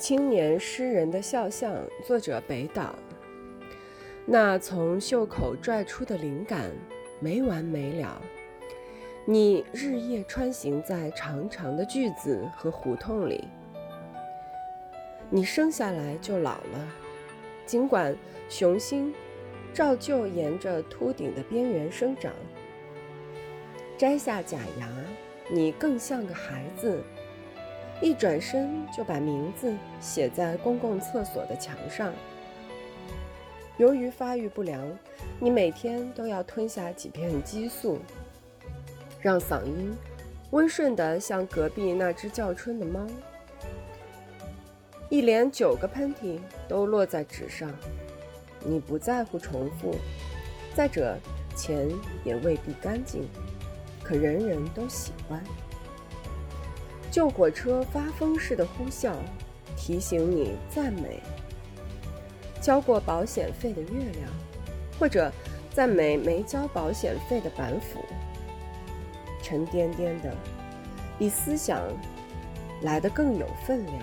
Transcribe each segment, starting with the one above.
青年诗人的肖像，作者北岛。那从袖口拽出的灵感没完没了。你日夜穿行在长长的句子和胡同里。你生下来就老了，尽管雄心照旧沿着秃顶的边缘生长。摘下假牙，你更像个孩子。一转身就把名字写在公共厕所的墙上。由于发育不良，你每天都要吞下几片激素，让嗓音温顺得像隔壁那只叫春的猫。一连九个喷嚏都落在纸上。你不在乎重复，再者钱也未必干净，可人人都喜欢。救火车发疯似的呼啸，提醒你赞美。交过保险费的月亮，或者赞美没交保险费的板斧。沉甸甸的，比思想来得更有分量。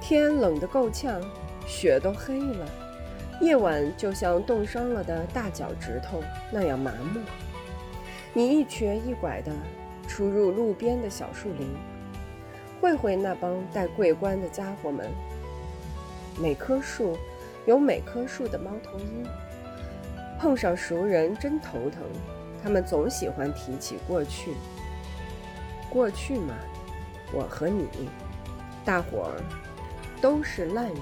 天冷得够呛，雪都黑了，夜晚就像冻伤了的大脚趾头那样麻木。你一瘸一拐的。出入路边的小树林，会会那帮戴桂冠的家伙们。每棵树有每棵树的猫头鹰。碰上熟人真头疼，他们总喜欢提起过去。过去嘛，我和你，大伙儿都是烂鱼。